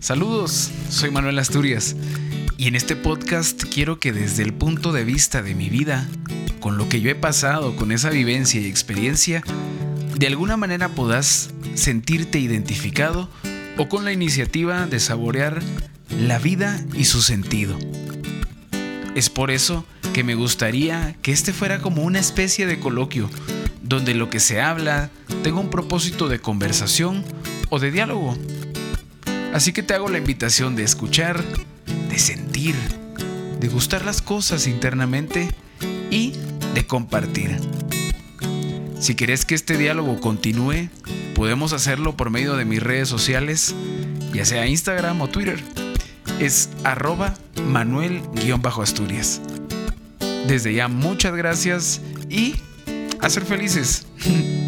Saludos, soy Manuel Asturias y en este podcast quiero que desde el punto de vista de mi vida, con lo que yo he pasado, con esa vivencia y experiencia, de alguna manera puedas sentirte identificado o con la iniciativa de saborear la vida y su sentido. Es por eso que me gustaría que este fuera como una especie de coloquio, donde lo que se habla tenga un propósito de conversación o de diálogo. Así que te hago la invitación de escuchar, de sentir, de gustar las cosas internamente y de compartir. Si quieres que este diálogo continúe, podemos hacerlo por medio de mis redes sociales, ya sea Instagram o Twitter. Es arroba manuel-asturias. Desde ya muchas gracias y a ser felices.